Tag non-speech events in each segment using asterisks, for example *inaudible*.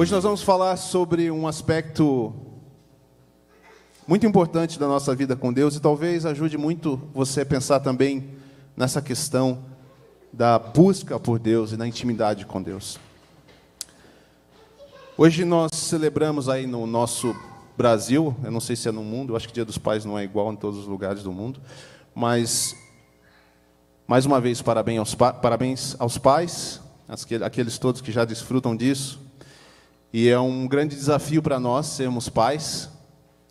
Hoje nós vamos falar sobre um aspecto muito importante da nossa vida com Deus e talvez ajude muito você a pensar também nessa questão da busca por Deus e da intimidade com Deus. Hoje nós celebramos aí no nosso Brasil, eu não sei se é no mundo, eu acho que Dia dos Pais não é igual em todos os lugares do mundo, mas mais uma vez parabéns aos, parabéns aos pais, aqueles todos que já desfrutam disso. E é um grande desafio para nós sermos pais.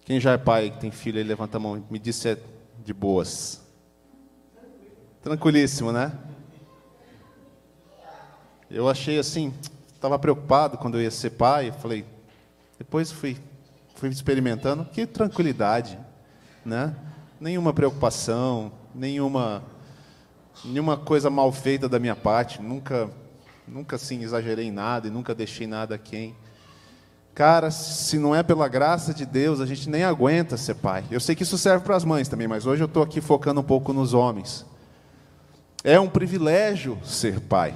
Quem já é pai, que tem filho, aí levanta a mão. Me disse é de boas. Tranquilíssimo, né? Eu achei assim, estava preocupado quando eu ia ser pai. Falei, depois fui, fui experimentando. Que tranquilidade, né? Nenhuma preocupação, nenhuma, nenhuma coisa mal feita da minha parte. Nunca, nunca assim exagerei nada e nunca deixei nada a quem. Cara, se não é pela graça de Deus, a gente nem aguenta ser pai. Eu sei que isso serve para as mães também, mas hoje eu estou aqui focando um pouco nos homens. É um privilégio ser pai.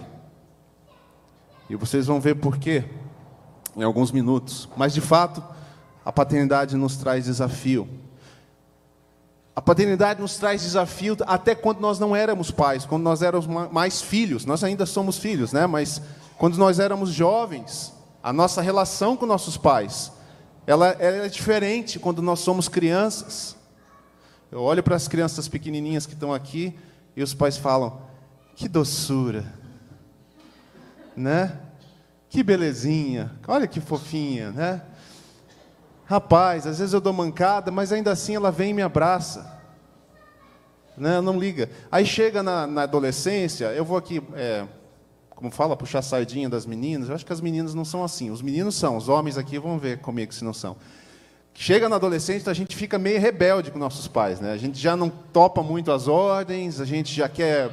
E vocês vão ver por quê em alguns minutos. Mas de fato, a paternidade nos traz desafio. A paternidade nos traz desafio até quando nós não éramos pais, quando nós éramos mais filhos. Nós ainda somos filhos, né? Mas quando nós éramos jovens, a nossa relação com nossos pais, ela, ela é diferente quando nós somos crianças. Eu olho para as crianças pequenininhas que estão aqui e os pais falam: que doçura, né? Que belezinha, olha que fofinha, né? Rapaz, às vezes eu dou mancada, mas ainda assim ela vem e me abraça. Né? Não liga. Aí chega na, na adolescência, eu vou aqui. É, como fala, puxar sardinha das meninas. Eu acho que as meninas não são assim. Os meninos são, os homens aqui vão ver comigo se não são. Chega na adolescência, a gente fica meio rebelde com nossos pais, né? A gente já não topa muito as ordens, a gente já quer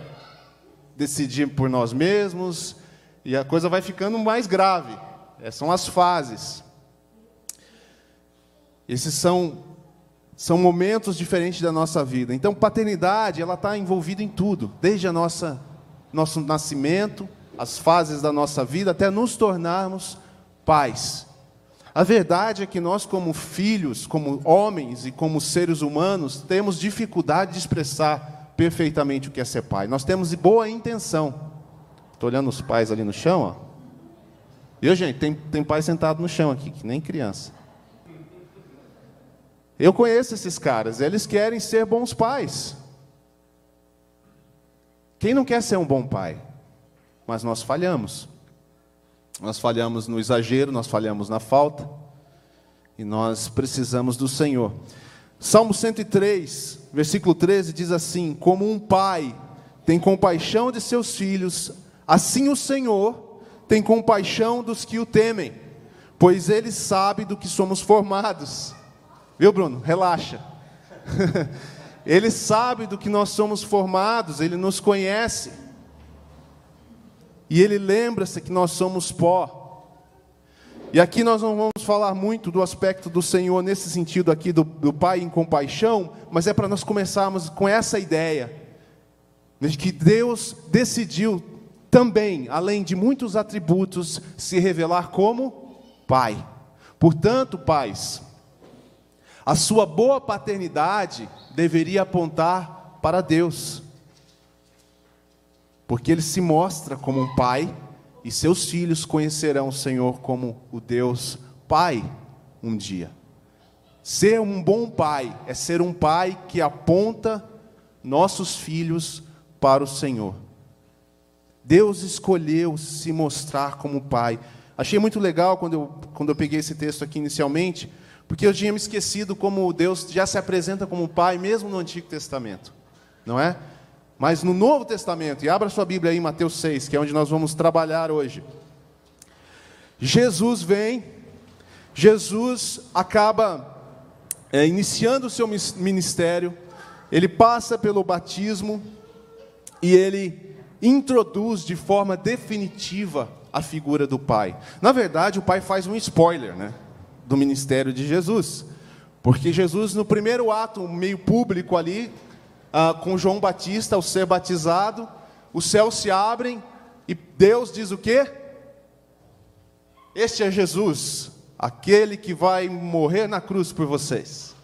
decidir por nós mesmos, e a coisa vai ficando mais grave. É, são as fases. Esses são são momentos diferentes da nossa vida. Então, paternidade, ela está envolvida em tudo, desde a nossa nosso nascimento, as fases da nossa vida até nos tornarmos pais. A verdade é que nós, como filhos, como homens e como seres humanos, temos dificuldade de expressar perfeitamente o que é ser pai. Nós temos boa intenção. Estou olhando os pais ali no chão, ó. Eu, gente, tem, tem pai sentado no chão aqui, que nem criança. Eu conheço esses caras, eles querem ser bons pais. Quem não quer ser um bom pai? Mas nós falhamos. Nós falhamos no exagero, nós falhamos na falta, e nós precisamos do Senhor. Salmo 103, versículo 13 diz assim: Como um pai tem compaixão de seus filhos, assim o Senhor tem compaixão dos que o temem, pois ele sabe do que somos formados. Viu, Bruno? Relaxa. *laughs* ele sabe do que nós somos formados, ele nos conhece. E ele lembra-se que nós somos pó. E aqui nós não vamos falar muito do aspecto do Senhor nesse sentido aqui do, do Pai em compaixão, mas é para nós começarmos com essa ideia de que Deus decidiu também, além de muitos atributos, se revelar como Pai. Portanto, pais, a sua boa paternidade deveria apontar para Deus porque ele se mostra como um pai e seus filhos conhecerão o Senhor como o Deus Pai um dia. Ser um bom pai é ser um pai que aponta nossos filhos para o Senhor. Deus escolheu se mostrar como pai. Achei muito legal quando eu, quando eu peguei esse texto aqui inicialmente, porque eu tinha me esquecido como Deus já se apresenta como pai, mesmo no Antigo Testamento, não é? Mas no Novo Testamento, e abra sua Bíblia aí em Mateus 6, que é onde nós vamos trabalhar hoje. Jesus vem, Jesus acaba é, iniciando o seu ministério, ele passa pelo batismo e ele introduz de forma definitiva a figura do Pai. Na verdade, o Pai faz um spoiler né, do ministério de Jesus, porque Jesus, no primeiro ato, meio público ali, ah, com João Batista ao ser batizado, os céus se abrem e Deus diz o quê? Este é Jesus, aquele que vai morrer na cruz por vocês.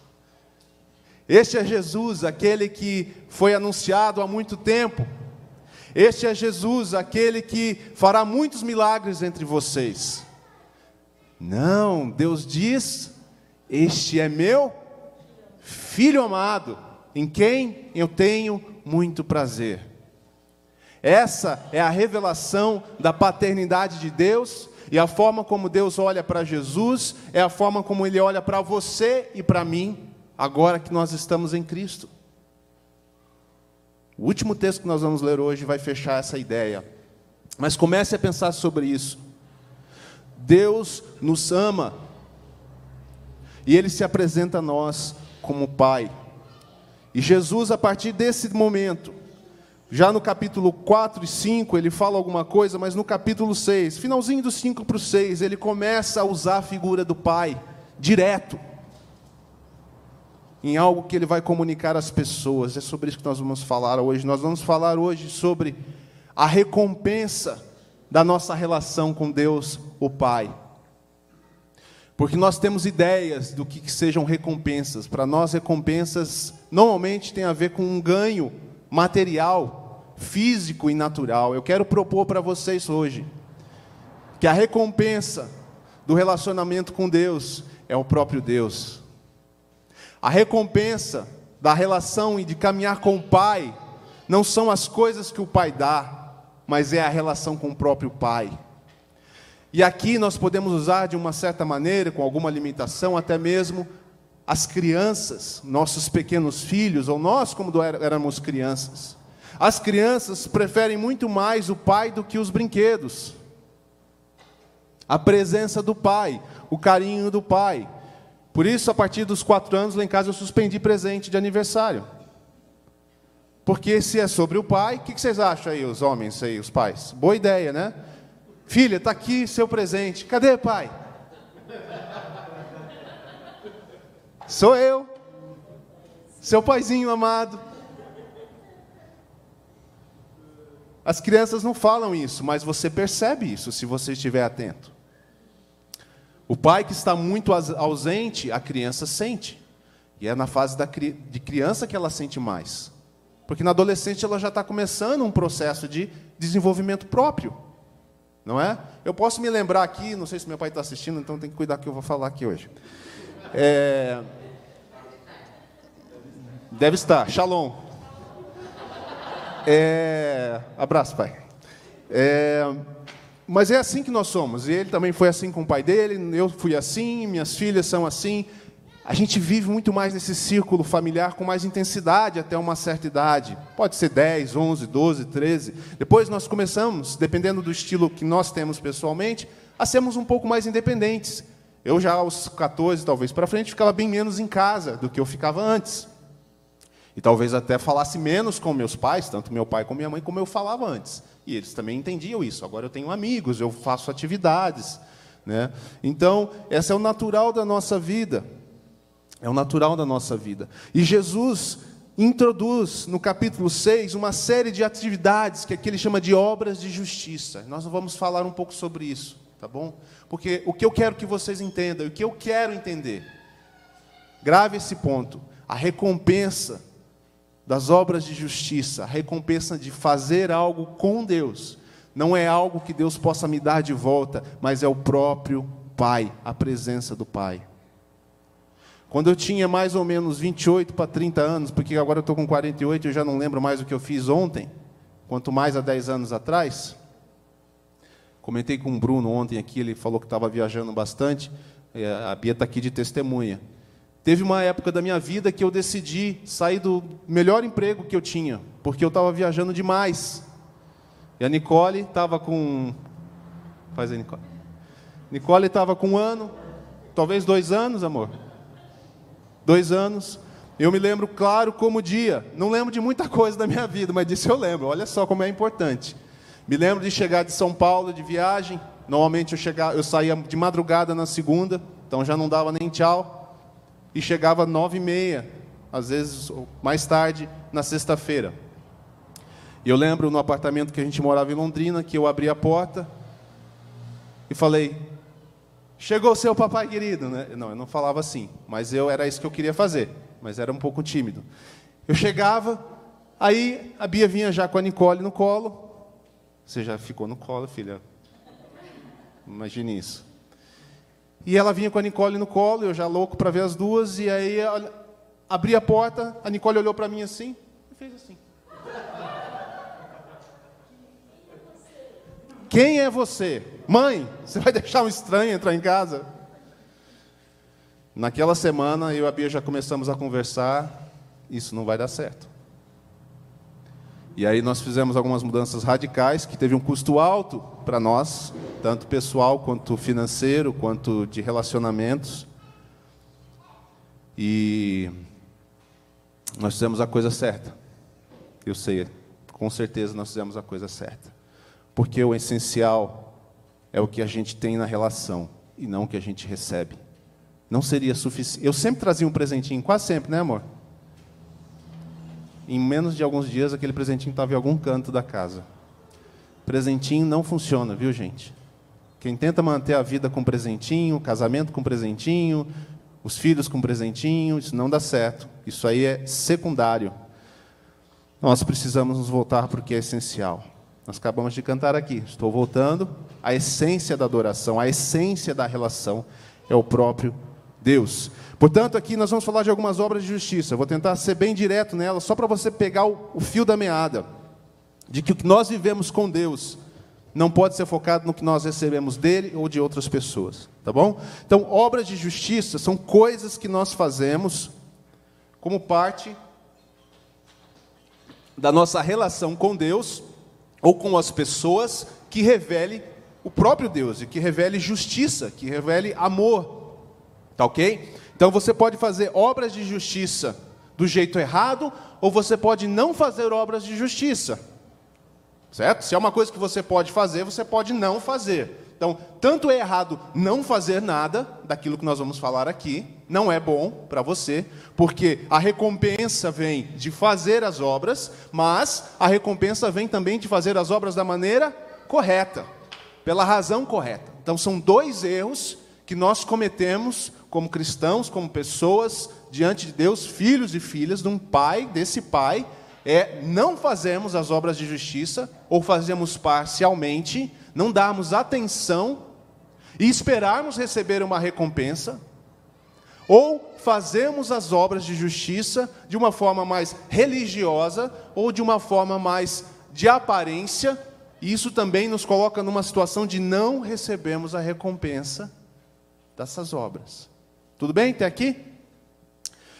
Este é Jesus, aquele que foi anunciado há muito tempo. Este é Jesus, aquele que fará muitos milagres entre vocês. Não, Deus diz: Este é meu filho amado, em quem eu tenho muito prazer. Essa é a revelação da paternidade de Deus e a forma como Deus olha para Jesus é a forma como Ele olha para você e para mim, agora que nós estamos em Cristo. O último texto que nós vamos ler hoje vai fechar essa ideia. Mas comece a pensar sobre isso. Deus nos ama e Ele se apresenta a nós como Pai. E Jesus, a partir desse momento, já no capítulo 4 e 5, ele fala alguma coisa, mas no capítulo 6, finalzinho do 5 para o 6, ele começa a usar a figura do Pai, direto, em algo que ele vai comunicar às pessoas. É sobre isso que nós vamos falar hoje. Nós vamos falar hoje sobre a recompensa da nossa relação com Deus, o Pai. Porque nós temos ideias do que, que sejam recompensas. Para nós, recompensas normalmente tem a ver com um ganho material, físico e natural. Eu quero propor para vocês hoje que a recompensa do relacionamento com Deus é o próprio Deus. A recompensa da relação e de caminhar com o Pai não são as coisas que o Pai dá, mas é a relação com o próprio Pai. E aqui nós podemos usar de uma certa maneira, com alguma limitação, até mesmo as crianças, nossos pequenos filhos, ou nós, como éramos crianças. As crianças preferem muito mais o pai do que os brinquedos. A presença do pai, o carinho do pai. Por isso, a partir dos quatro anos, lá em casa eu suspendi presente de aniversário. Porque se é sobre o pai, o que vocês acham aí, os homens aí, os pais? Boa ideia, né? Filha, está aqui seu presente. Cadê, pai? Sou eu, seu paizinho amado. As crianças não falam isso, mas você percebe isso se você estiver atento. O pai que está muito ausente, a criança sente. E é na fase da, de criança que ela sente mais. Porque na adolescente ela já está começando um processo de desenvolvimento próprio. Não é? Eu posso me lembrar aqui, não sei se meu pai está assistindo, então tem que cuidar que eu vou falar aqui hoje. É... Deve estar. Shalom. É... Abraço, pai. É... Mas é assim que nós somos. E ele também foi assim com o pai dele, eu fui assim, minhas filhas são assim. A gente vive muito mais nesse círculo familiar com mais intensidade até uma certa idade. Pode ser 10, 11, 12, 13. Depois nós começamos, dependendo do estilo que nós temos pessoalmente, a sermos um pouco mais independentes. Eu já aos 14, talvez para frente, ficava bem menos em casa do que eu ficava antes. E talvez até falasse menos com meus pais, tanto meu pai como minha mãe, como eu falava antes. E eles também entendiam isso. Agora eu tenho amigos, eu faço atividades. Né? Então, esse é o natural da nossa vida. É o natural da nossa vida. E Jesus introduz no capítulo 6 uma série de atividades que aqui ele chama de obras de justiça. Nós vamos falar um pouco sobre isso, tá bom? Porque o que eu quero que vocês entendam, o que eu quero entender, grave esse ponto: a recompensa das obras de justiça, a recompensa de fazer algo com Deus, não é algo que Deus possa me dar de volta, mas é o próprio Pai, a presença do Pai. Quando eu tinha mais ou menos 28 para 30 anos, porque agora eu estou com 48, eu já não lembro mais o que eu fiz ontem, quanto mais há 10 anos atrás, Comentei com o Bruno ontem aqui, ele falou que estava viajando bastante. É, a Bia está aqui de testemunha. Teve uma época da minha vida que eu decidi sair do melhor emprego que eu tinha, porque eu estava viajando demais. E a Nicole estava com. Faz aí, Nicole. Nicole estava com um ano, talvez dois anos, amor. Dois anos. Eu me lembro claro como dia. Não lembro de muita coisa da minha vida, mas disso eu lembro. Olha só como é importante. Me lembro de chegar de São Paulo de viagem. Normalmente eu, chegava, eu saía de madrugada na segunda, então já não dava nem tchau. E chegava nove e meia, às vezes mais tarde, na sexta-feira. E eu lembro no apartamento que a gente morava em Londrina, que eu abri a porta e falei: Chegou o seu papai querido, né? Não, eu não falava assim, mas eu era isso que eu queria fazer, mas era um pouco tímido. Eu chegava, aí a Bia vinha já com a Nicole no colo. Você já ficou no colo, filha? Imagine isso. E ela vinha com a Nicole no colo, eu já louco para ver as duas, e aí abri a porta, a Nicole olhou para mim assim e fez assim. Quem é você? Mãe, você vai deixar um estranho entrar em casa? Naquela semana, eu e a Bia já começamos a conversar. Isso não vai dar certo. E aí nós fizemos algumas mudanças radicais que teve um custo alto para nós, tanto pessoal quanto financeiro, quanto de relacionamentos. E nós fizemos a coisa certa. Eu sei, com certeza nós fizemos a coisa certa. Porque o essencial é o que a gente tem na relação e não o que a gente recebe. Não seria suficiente. Eu sempre trazia um presentinho, quase sempre, né, amor? Em menos de alguns dias, aquele presentinho estava em algum canto da casa. Presentinho não funciona, viu, gente? Quem tenta manter a vida com presentinho, casamento com presentinho, os filhos com presentinho, isso não dá certo. Isso aí é secundário. Nós precisamos nos voltar para o que é essencial. Nós acabamos de cantar aqui. Estou voltando. A essência da adoração, a essência da relação é o próprio Deus. Portanto, aqui nós vamos falar de algumas obras de justiça. vou tentar ser bem direto nela, só para você pegar o, o fio da meada. De que o que nós vivemos com Deus não pode ser focado no que nós recebemos dele ou de outras pessoas. Tá bom? Então, obras de justiça são coisas que nós fazemos como parte da nossa relação com Deus ou com as pessoas que revele o próprio Deus, e que revele justiça, que revele amor. Tá ok? Então você pode fazer obras de justiça do jeito errado, ou você pode não fazer obras de justiça. Certo? Se é uma coisa que você pode fazer, você pode não fazer. Então, tanto é errado não fazer nada daquilo que nós vamos falar aqui, não é bom para você, porque a recompensa vem de fazer as obras, mas a recompensa vem também de fazer as obras da maneira correta, pela razão correta. Então, são dois erros que nós cometemos como cristãos, como pessoas diante de Deus, filhos e filhas de um pai, desse pai, é não fazemos as obras de justiça ou fazemos parcialmente não darmos atenção e esperarmos receber uma recompensa, ou fazemos as obras de justiça de uma forma mais religiosa ou de uma forma mais de aparência, e isso também nos coloca numa situação de não recebemos a recompensa dessas obras. Tudo bem até aqui?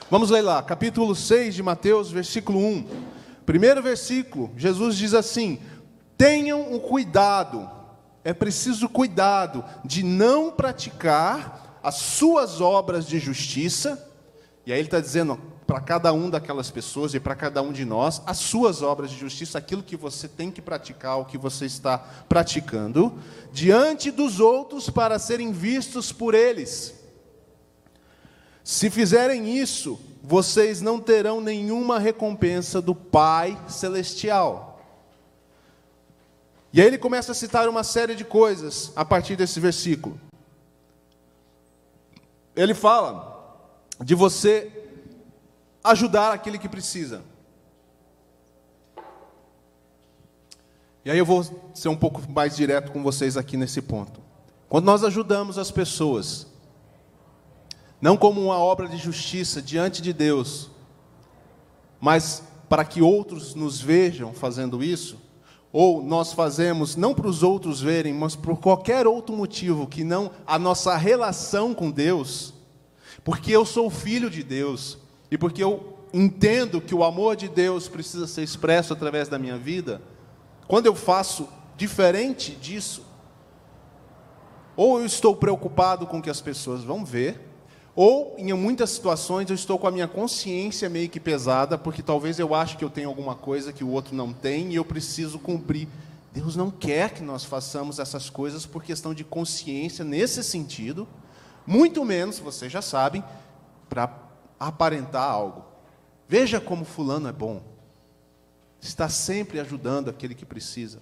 Vamos ler lá, capítulo 6 de Mateus, versículo 1. Primeiro versículo, Jesus diz assim: Tenham o cuidado é preciso cuidado de não praticar as suas obras de justiça, e aí ele está dizendo para cada um daquelas pessoas e para cada um de nós, as suas obras de justiça, aquilo que você tem que praticar, o que você está praticando, diante dos outros para serem vistos por eles. Se fizerem isso, vocês não terão nenhuma recompensa do Pai Celestial. E aí ele começa a citar uma série de coisas a partir desse versículo. Ele fala de você ajudar aquele que precisa. E aí eu vou ser um pouco mais direto com vocês aqui nesse ponto. Quando nós ajudamos as pessoas, não como uma obra de justiça diante de Deus, mas para que outros nos vejam fazendo isso, ou nós fazemos não para os outros verem, mas por qualquer outro motivo que não a nossa relação com Deus, porque eu sou filho de Deus e porque eu entendo que o amor de Deus precisa ser expresso através da minha vida, quando eu faço diferente disso, ou eu estou preocupado com o que as pessoas vão ver, ou, em muitas situações, eu estou com a minha consciência meio que pesada, porque talvez eu ache que eu tenho alguma coisa que o outro não tem e eu preciso cumprir. Deus não quer que nós façamos essas coisas por questão de consciência nesse sentido, muito menos, vocês já sabem, para aparentar algo. Veja como Fulano é bom, está sempre ajudando aquele que precisa.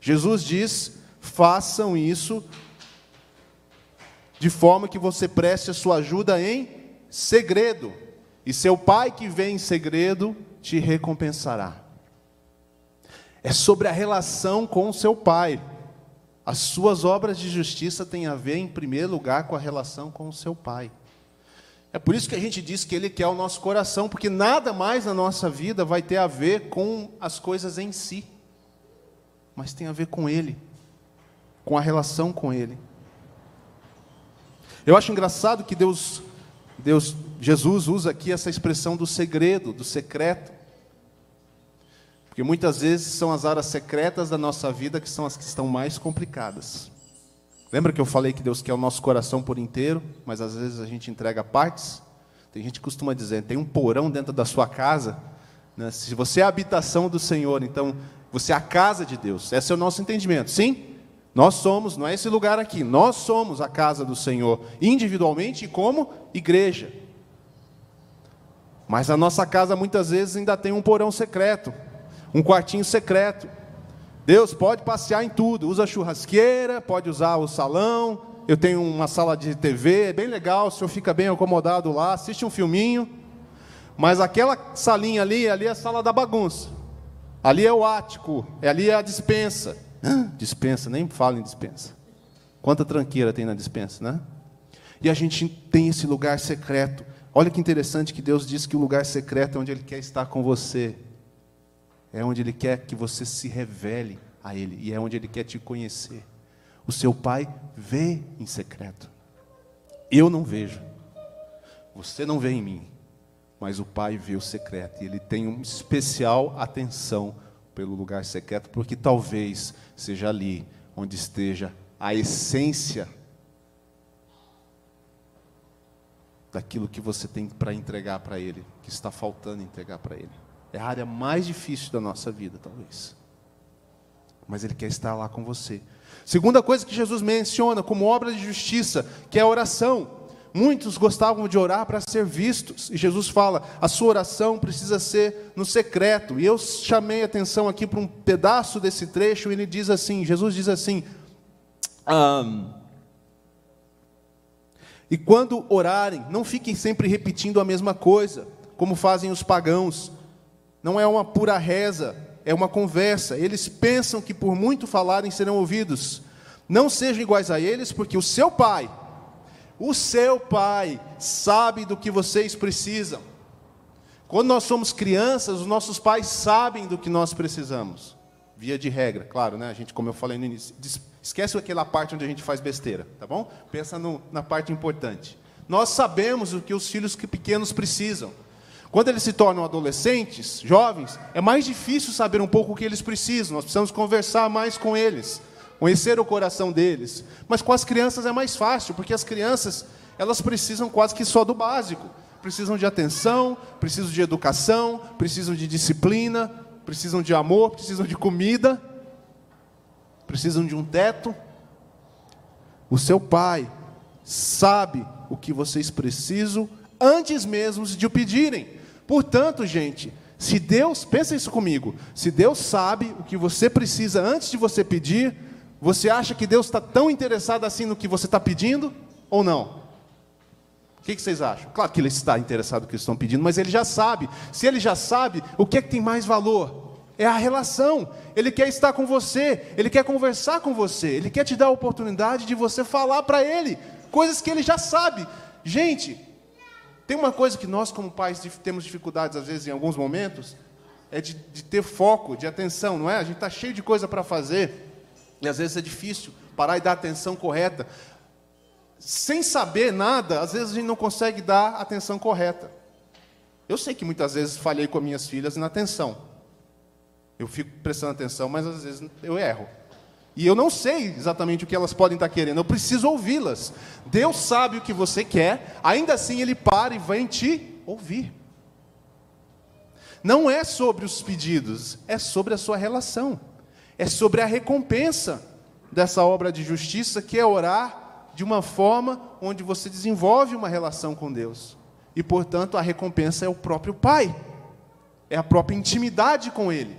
Jesus diz: façam isso de forma que você preste a sua ajuda em segredo, e seu pai que vem em segredo te recompensará. É sobre a relação com o seu pai. As suas obras de justiça têm a ver, em primeiro lugar, com a relação com o seu pai. É por isso que a gente diz que Ele quer o nosso coração, porque nada mais na nossa vida vai ter a ver com as coisas em si, mas tem a ver com Ele, com a relação com Ele. Eu acho engraçado que Deus, Deus, Jesus usa aqui essa expressão do segredo, do secreto, porque muitas vezes são as áreas secretas da nossa vida que são as que estão mais complicadas. Lembra que eu falei que Deus quer o nosso coração por inteiro, mas às vezes a gente entrega partes? Tem gente que costuma dizer, tem um porão dentro da sua casa. Né? Se você é a habitação do Senhor, então você é a casa de Deus. Esse é o nosso entendimento. Sim? Nós somos, não é esse lugar aqui, nós somos a casa do Senhor, individualmente e como igreja. Mas a nossa casa muitas vezes ainda tem um porão secreto, um quartinho secreto. Deus pode passear em tudo, usa churrasqueira, pode usar o salão. Eu tenho uma sala de TV, é bem legal, o senhor fica bem acomodado lá, assiste um filminho. Mas aquela salinha ali, ali é a sala da bagunça. Ali é o ático, ali é a dispensa. Dispensa, nem fala em dispensa. Quanta tranqueira tem na dispensa, né? E a gente tem esse lugar secreto. Olha que interessante que Deus diz que o lugar secreto é onde Ele quer estar com você é onde Ele quer que você se revele a Ele e é onde Ele quer te conhecer. O seu Pai vê em secreto. Eu não vejo. Você não vê em mim, mas o Pai vê o secreto e Ele tem uma especial atenção pelo lugar secreto, porque talvez seja ali onde esteja a essência daquilo que você tem para entregar para Ele, que está faltando entregar para Ele. É a área mais difícil da nossa vida, talvez. Mas Ele quer estar lá com você. Segunda coisa que Jesus menciona como obra de justiça, que é a oração. Muitos gostavam de orar para ser vistos, e Jesus fala: a sua oração precisa ser no secreto. E eu chamei atenção aqui para um pedaço desse trecho, e ele diz assim: Jesus diz assim, um, e quando orarem, não fiquem sempre repetindo a mesma coisa, como fazem os pagãos não é uma pura reza, é uma conversa. Eles pensam que por muito falarem serão ouvidos. Não sejam iguais a eles, porque o seu pai, o seu pai, sabe do que vocês precisam. Quando nós somos crianças, os nossos pais sabem do que nós precisamos. Via de regra, claro, né? A gente, como eu falei no início, esquece aquela parte onde a gente faz besteira, tá bom? Pensa no, na parte importante. Nós sabemos o que os filhos pequenos precisam. Quando eles se tornam adolescentes, jovens, é mais difícil saber um pouco o que eles precisam. Nós precisamos conversar mais com eles, conhecer o coração deles. Mas com as crianças é mais fácil, porque as crianças, elas precisam quase que só do básico. Precisam de atenção, precisam de educação, precisam de disciplina, precisam de amor, precisam de comida, precisam de um teto. O seu pai sabe o que vocês precisam antes mesmo de o pedirem. Portanto, gente, se Deus, pensa isso comigo, se Deus sabe o que você precisa antes de você pedir, você acha que Deus está tão interessado assim no que você está pedindo ou não? O que, que, vocês acham? Claro que Ele está interessado no que estão pedindo, mas Ele já sabe. Se Ele já sabe, o que é que tem mais valor? É a relação. Ele quer estar com você, Ele quer conversar com você, Ele quer te dar a oportunidade de você falar para Ele coisas que Ele já sabe. Gente, tem uma coisa que nós, como pais, temos dificuldades, às vezes, em alguns momentos, é de, de ter foco, de atenção, não é? A gente está cheio de coisa para fazer, e às vezes é difícil parar e dar atenção correta. Sem saber nada, às vezes a gente não consegue dar atenção correta. Eu sei que muitas vezes falhei com as minhas filhas na atenção. Eu fico prestando atenção, mas às vezes eu erro. E eu não sei exatamente o que elas podem estar querendo, eu preciso ouvi-las. Deus sabe o que você quer, ainda assim Ele para e vem te ouvir. Não é sobre os pedidos, é sobre a sua relação, é sobre a recompensa dessa obra de justiça, que é orar de uma forma onde você desenvolve uma relação com Deus. E, portanto, a recompensa é o próprio Pai, é a própria intimidade com Ele,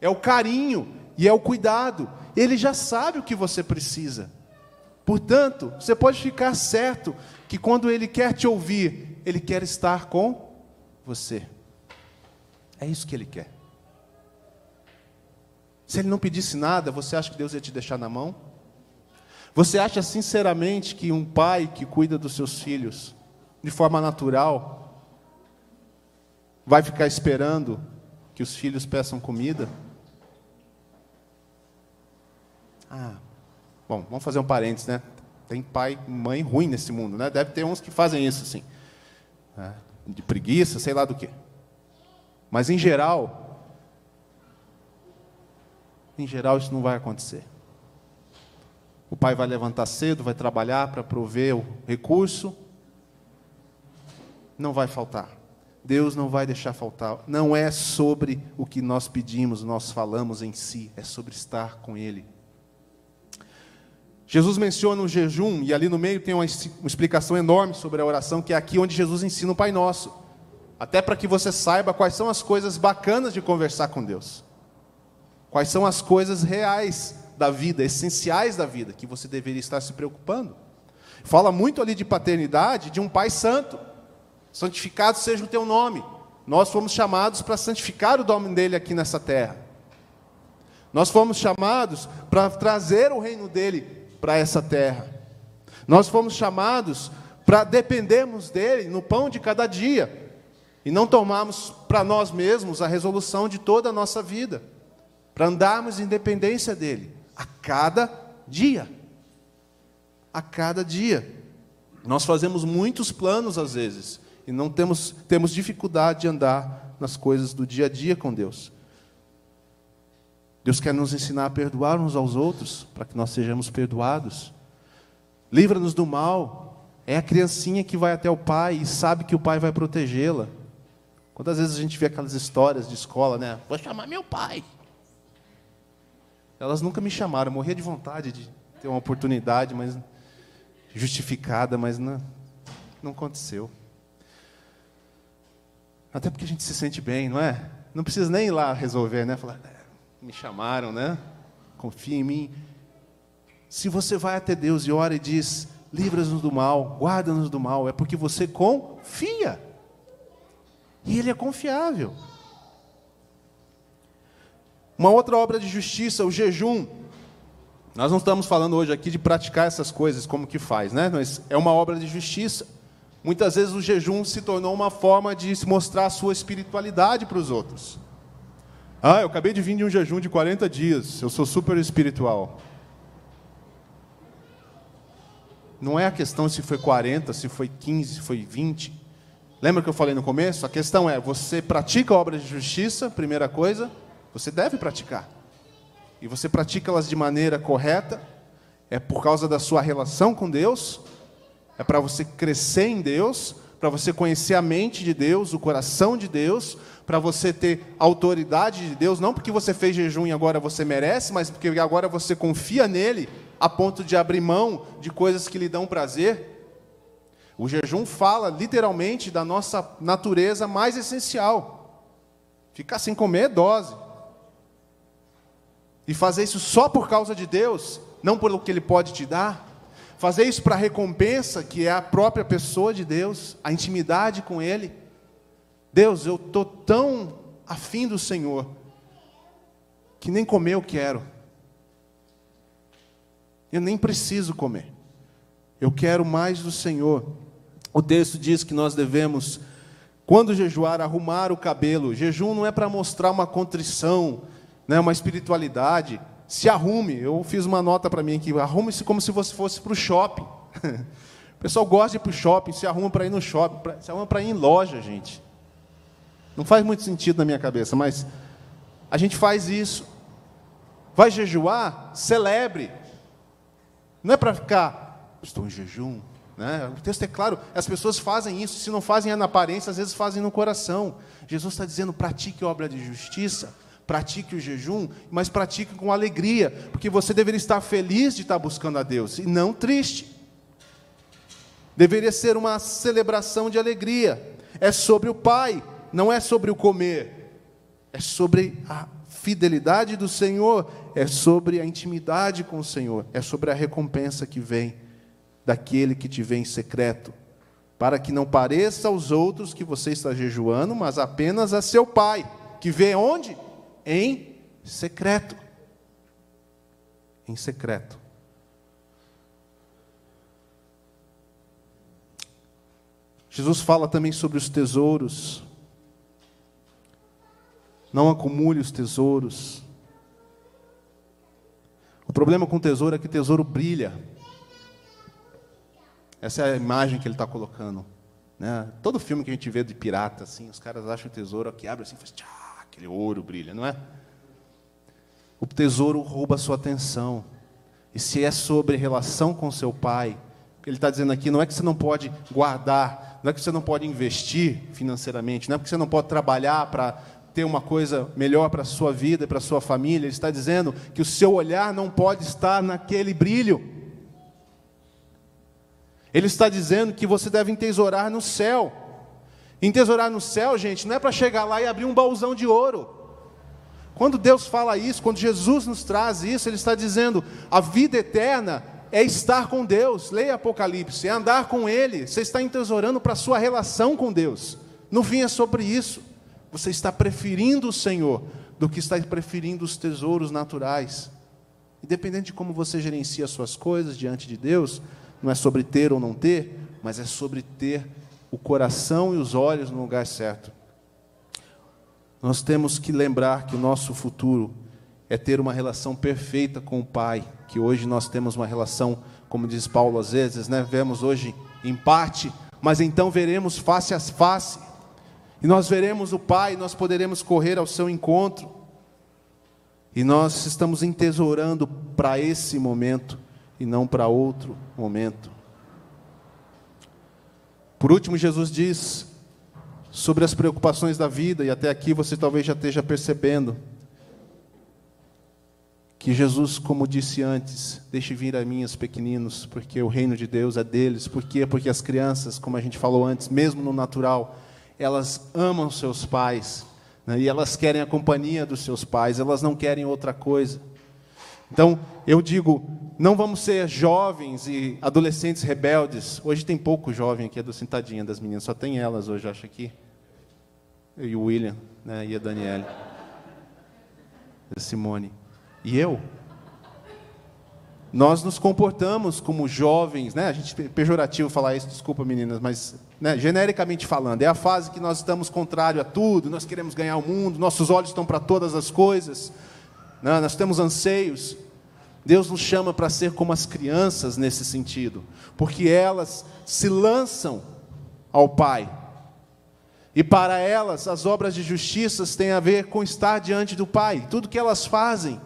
é o carinho e é o cuidado ele já sabe o que você precisa. Portanto, você pode ficar certo que quando Ele quer te ouvir, Ele quer estar com você. É isso que Ele quer. Se Ele não pedisse nada, você acha que Deus ia te deixar na mão? Você acha sinceramente que um pai que cuida dos seus filhos, de forma natural, vai ficar esperando que os filhos peçam comida? Ah, bom, vamos fazer um parênteses, né? Tem pai e mãe ruim nesse mundo, né? Deve ter uns que fazem isso, assim. Né? De preguiça, sei lá do que. Mas, em geral, em geral, isso não vai acontecer. O pai vai levantar cedo, vai trabalhar para prover o recurso. Não vai faltar. Deus não vai deixar faltar. Não é sobre o que nós pedimos, nós falamos em si, é sobre estar com Ele. Jesus menciona o jejum, e ali no meio tem uma, explicação enorme sobre a oração, que é aqui onde Jesus ensina o Pai Nosso. Até para que você saiba quais são as coisas bacanas de conversar com Deus. Quais são as coisas reais da vida, essenciais da vida, que você deveria estar se preocupando. Fala muito ali de paternidade de um Pai Santo. Santificado seja o teu nome. Nós fomos chamados para santificar o nome dele aqui nessa terra. Nós fomos chamados para trazer o reino dele para essa terra. Nós fomos chamados para dependermos dele no pão de cada dia e não tomarmos para nós mesmos a resolução de toda a nossa vida, para andarmos em dependência dele a cada dia. A cada dia. Nós fazemos muitos planos às vezes e não temos, temos dificuldade de andar nas coisas do dia a dia com Deus. Deus quer nos ensinar a perdoar uns aos outros, para que nós sejamos perdoados. Livra-nos do mal. É a criancinha que vai até o pai e sabe que o pai vai protegê-la. Quantas vezes a gente vê aquelas histórias de escola, né? Vou chamar meu pai. Elas nunca me chamaram, eu morria de vontade de ter uma oportunidade, mas justificada, mas não, não aconteceu. Até porque a gente se sente bem, não é? Não precisa nem ir lá resolver, né? Falar, me chamaram, né? Confia em mim. Se você vai até Deus e ora e diz: livra-nos do mal, guarda-nos do mal, é porque você confia. E Ele é confiável. Uma outra obra de justiça, o jejum. Nós não estamos falando hoje aqui de praticar essas coisas, como que faz, né? Mas é uma obra de justiça. Muitas vezes o jejum se tornou uma forma de se mostrar a sua espiritualidade para os outros. Ah, eu acabei de vir de um jejum de 40 dias, eu sou super espiritual. Não é a questão se foi 40, se foi 15, se foi 20. Lembra que eu falei no começo? A questão é: você pratica obras de justiça, primeira coisa, você deve praticar. E você pratica elas de maneira correta, é por causa da sua relação com Deus, é para você crescer em Deus, para você conhecer a mente de Deus, o coração de Deus, para você ter autoridade de Deus, não porque você fez jejum e agora você merece, mas porque agora você confia nele a ponto de abrir mão de coisas que lhe dão prazer. O jejum fala literalmente da nossa natureza mais essencial. Ficar sem comer é dose. E fazer isso só por causa de Deus, não pelo que Ele pode te dar. Fazer isso para a recompensa, que é a própria pessoa de Deus, a intimidade com Ele. Deus, eu estou tão afim do Senhor, que nem comer eu quero. Eu nem preciso comer. Eu quero mais do Senhor. O texto diz que nós devemos, quando jejuar, arrumar o cabelo. Jejum não é para mostrar uma contrição, né, uma espiritualidade. Se arrume. Eu fiz uma nota para mim aqui. Arrume-se como se você fosse para o shopping. *laughs* o pessoal gosta de ir para o shopping, se arruma para ir no shopping, se arruma para ir em loja, gente. Não faz muito sentido na minha cabeça, mas a gente faz isso. Vai jejuar? Celebre. Não é para ficar, estou em jejum. Né? O texto é claro, as pessoas fazem isso, se não fazem é na aparência, às vezes fazem no coração. Jesus está dizendo: pratique obra de justiça, pratique o jejum, mas pratique com alegria, porque você deveria estar feliz de estar buscando a Deus e não triste. Deveria ser uma celebração de alegria. É sobre o Pai, não é sobre o comer, é sobre a fidelidade do Senhor é sobre a intimidade com o Senhor, é sobre a recompensa que vem daquele que te vê em secreto, para que não pareça aos outros que você está jejuando, mas apenas a seu pai, que vê onde? Em secreto. Em secreto. Jesus fala também sobre os tesouros. Não acumule os tesouros. O problema com o tesouro é que o tesouro brilha. Essa é a imagem que ele está colocando. Né? Todo filme que a gente vê de pirata, assim, os caras acham o tesouro que abre assim, faz tchá, aquele ouro brilha, não é? O tesouro rouba a sua atenção. E se é sobre relação com seu pai, ele está dizendo aqui, não é que você não pode guardar, não é que você não pode investir financeiramente, não é porque você não pode trabalhar para ter uma coisa melhor para a sua vida e para a sua família. Ele está dizendo que o seu olhar não pode estar naquele brilho. Ele está dizendo que você deve entesourar no céu. Entesourar no céu, gente, não é para chegar lá e abrir um baúzão de ouro. Quando Deus fala isso, quando Jesus nos traz isso, Ele está dizendo: a vida eterna é estar com Deus. Leia Apocalipse, é andar com Ele. Você está entesourando para a sua relação com Deus. No fim é sobre isso. Você está preferindo o Senhor do que está preferindo os tesouros naturais. Independente de como você gerencia as suas coisas diante de Deus, não é sobre ter ou não ter, mas é sobre ter o coração e os olhos no lugar certo. Nós temos que lembrar que o nosso futuro é ter uma relação perfeita com o Pai, que hoje nós temos uma relação, como diz Paulo às vezes, né? vemos hoje em parte, mas então veremos face a face. E nós veremos o Pai, nós poderemos correr ao seu encontro. E nós estamos entesourando para esse momento e não para outro momento. Por último, Jesus diz sobre as preocupações da vida, e até aqui você talvez já esteja percebendo que Jesus, como disse antes, deixe vir a mim os pequeninos, porque o reino de Deus é deles. Por quê? Porque as crianças, como a gente falou antes, mesmo no natural, elas amam seus pais, né? e elas querem a companhia dos seus pais, elas não querem outra coisa. Então, eu digo, não vamos ser jovens e adolescentes rebeldes. Hoje tem pouco jovem aqui, é do Sentadinha das meninas, só tem elas hoje, acho aqui. E o William, né? e a Daniela. A Simone e eu. Nós nos comportamos como jovens, né? A gente é pejorativo falar isso, desculpa meninas, mas né, genericamente falando, é a fase que nós estamos contrário a tudo, nós queremos ganhar o mundo, nossos olhos estão para todas as coisas, né? nós temos anseios. Deus nos chama para ser como as crianças nesse sentido, porque elas se lançam ao Pai. E para elas, as obras de justiça têm a ver com estar diante do Pai. Tudo que elas fazem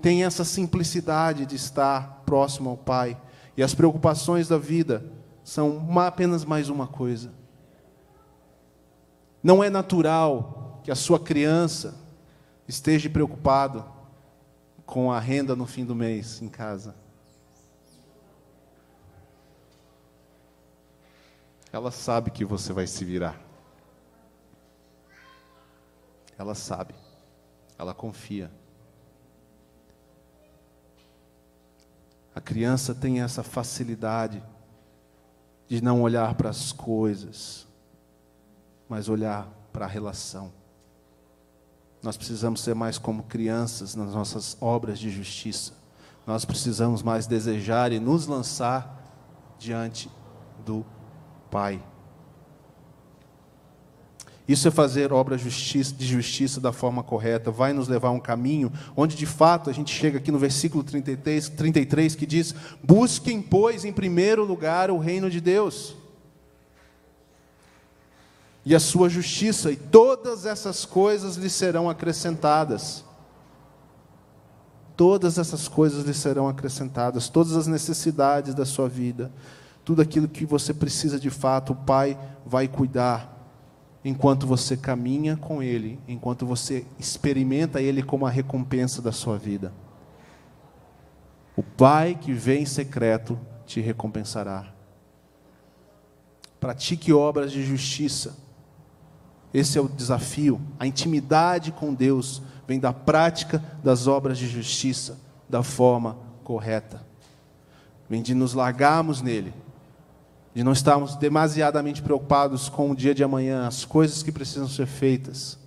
tem essa simplicidade de estar próximo ao Pai. E as preocupações da vida são uma, apenas mais uma coisa. Não é natural que a sua criança esteja preocupado com a renda no fim do mês em casa. Ela sabe que você vai se virar. Ela sabe. Ela confia. A criança tem essa facilidade de não olhar para as coisas, mas olhar para a relação. Nós precisamos ser mais como crianças nas nossas obras de justiça. Nós precisamos mais desejar e nos lançar diante do Pai. Isso é fazer obra de justiça da forma correta, vai nos levar a um caminho onde de fato a gente chega aqui no versículo 33, 33 que diz: Busquem, pois, em primeiro lugar o reino de Deus e a sua justiça, e todas essas coisas lhe serão acrescentadas. Todas essas coisas lhe serão acrescentadas, todas as necessidades da sua vida, tudo aquilo que você precisa de fato, o Pai vai cuidar enquanto você caminha com Ele, enquanto você experimenta Ele como a recompensa da sua vida. O Pai que vem em secreto te recompensará. Pratique obras de justiça. Esse é o desafio. A intimidade com Deus vem da prática das obras de justiça da forma correta. Vem de nos largarmos nele, de não estarmos demasiadamente preocupados com o dia de amanhã, as coisas que precisam ser feitas,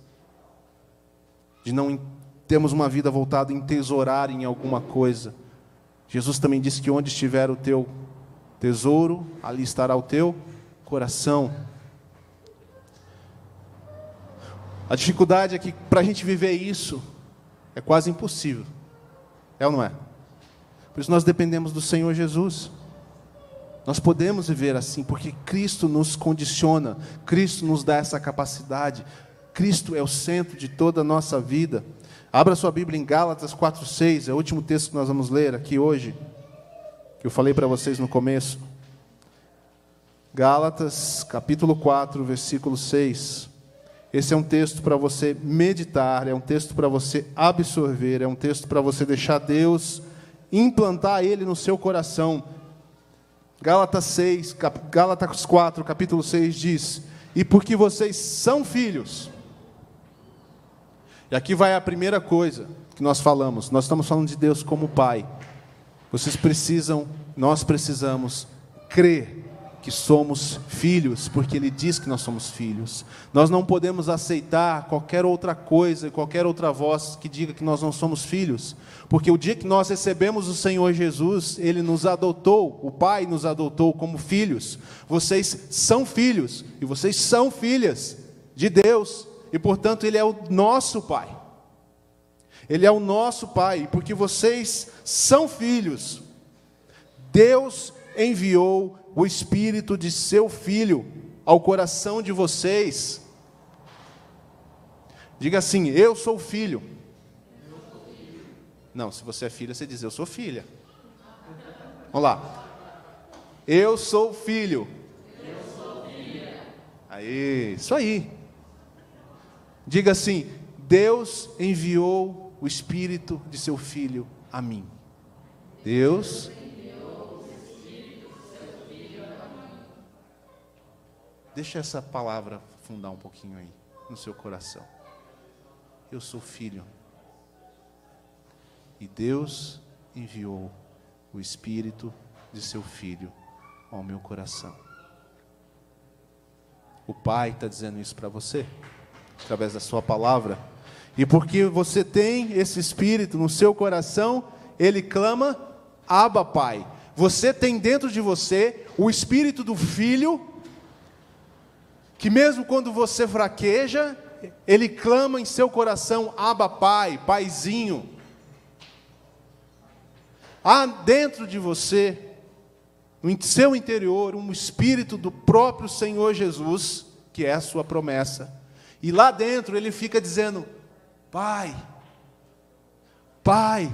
de não termos uma vida voltada em tesourar em alguma coisa. Jesus também disse que onde estiver o teu tesouro, ali estará o teu coração. A dificuldade é que para a gente viver isso é quase impossível. É ou não é? Por isso nós dependemos do Senhor Jesus. Nós podemos viver assim, porque Cristo nos condiciona, Cristo nos dá essa capacidade, Cristo é o centro de toda a nossa vida. Abra sua Bíblia em Gálatas 4,6, é o último texto que nós vamos ler aqui hoje, que eu falei para vocês no começo. Gálatas, capítulo 4, versículo 6. Esse é um texto para você meditar, é um texto para você absorver, é um texto para você deixar Deus implantar ele no seu coração. Gálatas 6, cap, Gálatas 4, capítulo 6 diz: "E porque vocês são filhos". E aqui vai a primeira coisa que nós falamos. Nós estamos falando de Deus como Pai. Vocês precisam, nós precisamos crer que somos filhos, porque Ele diz que nós somos filhos. Nós não podemos aceitar qualquer outra coisa, qualquer outra voz que diga que nós não somos filhos, porque o dia que nós recebemos o Senhor Jesus, Ele nos adotou, o Pai nos adotou como filhos. Vocês são filhos e vocês são filhas de Deus, e portanto Ele é o nosso Pai. Ele é o nosso Pai, porque vocês são filhos. Deus enviou o espírito de seu filho ao coração de vocês. Diga assim: Eu sou filho. Não, se você é filha, você diz: Eu sou filha. Vamos lá. Eu sou filho. Aí, isso aí. Diga assim: Deus enviou o espírito de seu filho a mim. Deus Deixa essa palavra fundar um pouquinho aí no seu coração. Eu sou filho. E Deus enviou o Espírito de seu Filho ao meu coração. O Pai está dizendo isso para você, através da Sua palavra. E porque você tem esse Espírito no seu coração, Ele clama: Abba, Pai. Você tem dentro de você o Espírito do Filho que mesmo quando você fraqueja, ele clama em seu coração: Abba, Pai, Paizinho. Há dentro de você, no seu interior, um espírito do próprio Senhor Jesus, que é a sua promessa. E lá dentro ele fica dizendo: Pai, Pai.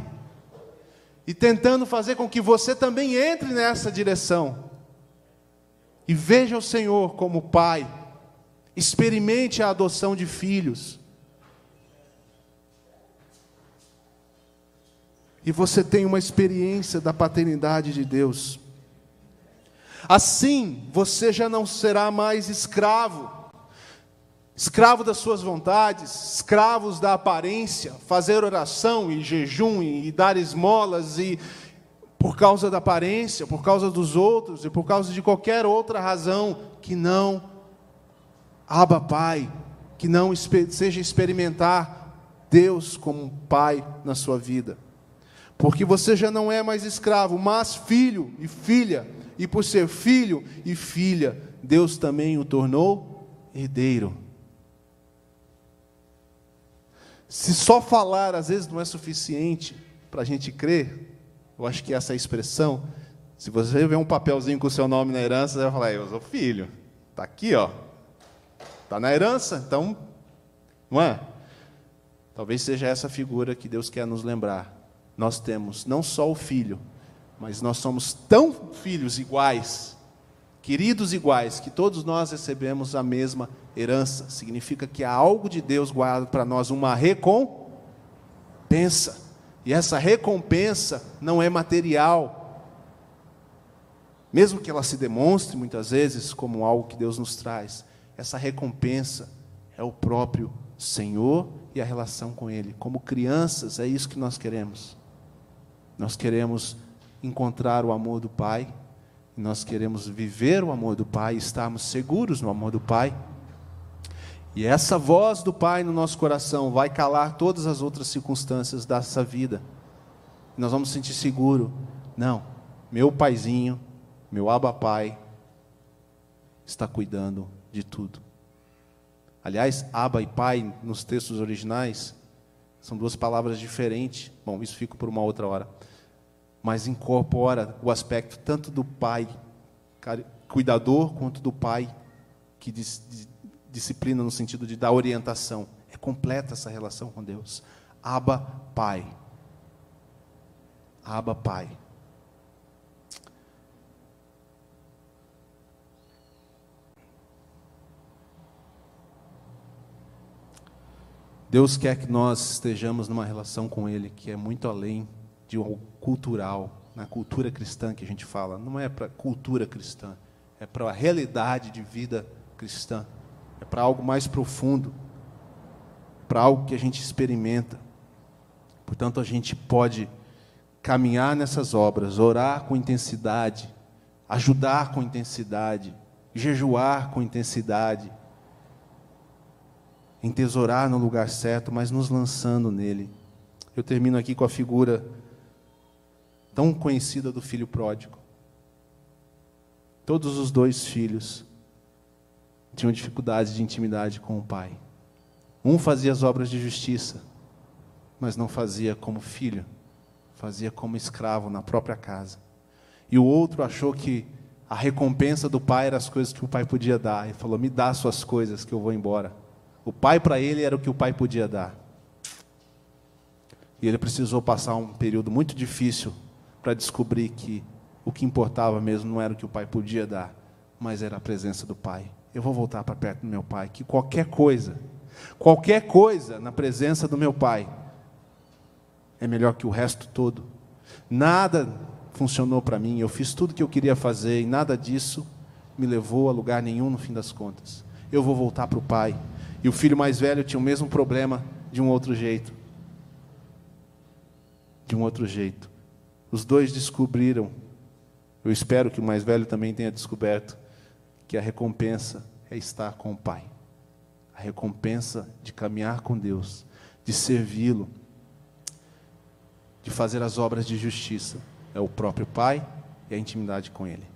E tentando fazer com que você também entre nessa direção. E veja o Senhor como Pai Experimente a adoção de filhos. E você tem uma experiência da paternidade de Deus. Assim, você já não será mais escravo, escravo das suas vontades, escravos da aparência, fazer oração e jejum e, dar esmolas e por causa da aparência, por causa dos outros e por causa de qualquer outra razão que não Abba Pai, que não seja experimentar Deus como Pai na sua vida. Porque você já não é mais escravo, mas filho e filha, e por ser filho e filha, Deus também o tornou herdeiro. Se só falar às vezes não é suficiente para a gente crer, eu acho que essa é expressão. Se você vê um papelzinho com o seu nome na herança, você vai falar: Eu sou filho. Está aqui, ó. Está na herança, então, não é? Talvez seja essa figura que Deus quer nos lembrar. Nós temos não só o filho, mas nós somos tão filhos iguais, queridos iguais, que todos nós recebemos a mesma herança. Significa que há algo de Deus guardado para nós, uma recompensa. E essa recompensa não é material. Mesmo que ela se demonstre muitas vezes como algo que Deus nos traz, essa recompensa é o próprio Senhor e a relação com Ele. Como crianças, é isso que nós queremos. Nós queremos encontrar o amor do Pai, nós queremos viver o amor do Pai, estarmos seguros no amor do Pai. E essa voz do Pai no nosso coração vai calar todas as outras circunstâncias dessa vida. Nós vamos sentir seguro. Não, meu paizinho, meu aba pai, está cuidando de tudo. Aliás, aba e pai nos textos originais são duas palavras diferentes. Bom, isso fica por uma outra hora. Mas incorpora o aspecto tanto do pai cuidador quanto do pai que disciplina no sentido de dar orientação. É completa essa relação com Deus. Aba, Pai. Aba, Pai. Deus quer que nós estejamos numa relação com Ele que é muito além de um cultural, na cultura cristã que a gente fala. Não é para cultura cristã, é para a realidade de vida cristã é para algo mais profundo, para algo que a gente experimenta. Portanto, a gente pode caminhar nessas obras, orar com intensidade, ajudar com intensidade, jejuar com intensidade, entesourar no lugar certo, mas nos lançando nele. Eu termino aqui com a figura tão conhecida do filho pródigo. Todos os dois filhos tinham dificuldade de intimidade com o Pai. Um fazia as obras de justiça, mas não fazia como filho, fazia como escravo na própria casa. E o outro achou que a recompensa do pai era as coisas que o pai podia dar. E falou: Me dá suas coisas que eu vou embora. O pai para ele era o que o pai podia dar. E ele precisou passar um período muito difícil para descobrir que o que importava mesmo não era o que o pai podia dar, mas era a presença do pai eu vou voltar para perto do meu pai. Que qualquer coisa, qualquer coisa na presença do meu pai é melhor que o resto todo. Nada funcionou para mim, eu fiz tudo o que eu queria fazer e nada disso me levou a lugar nenhum no fim das contas. Eu vou voltar para o pai. E o filho mais velho tinha o mesmo problema de um outro jeito. De um outro jeito. Os dois descobriram, eu espero que o mais velho também tenha descoberto, que a recompensa é estar com o Pai. A recompensa de caminhar com Deus, de servi-lo, de fazer as obras de justiça, é o próprio Pai e a intimidade com Ele.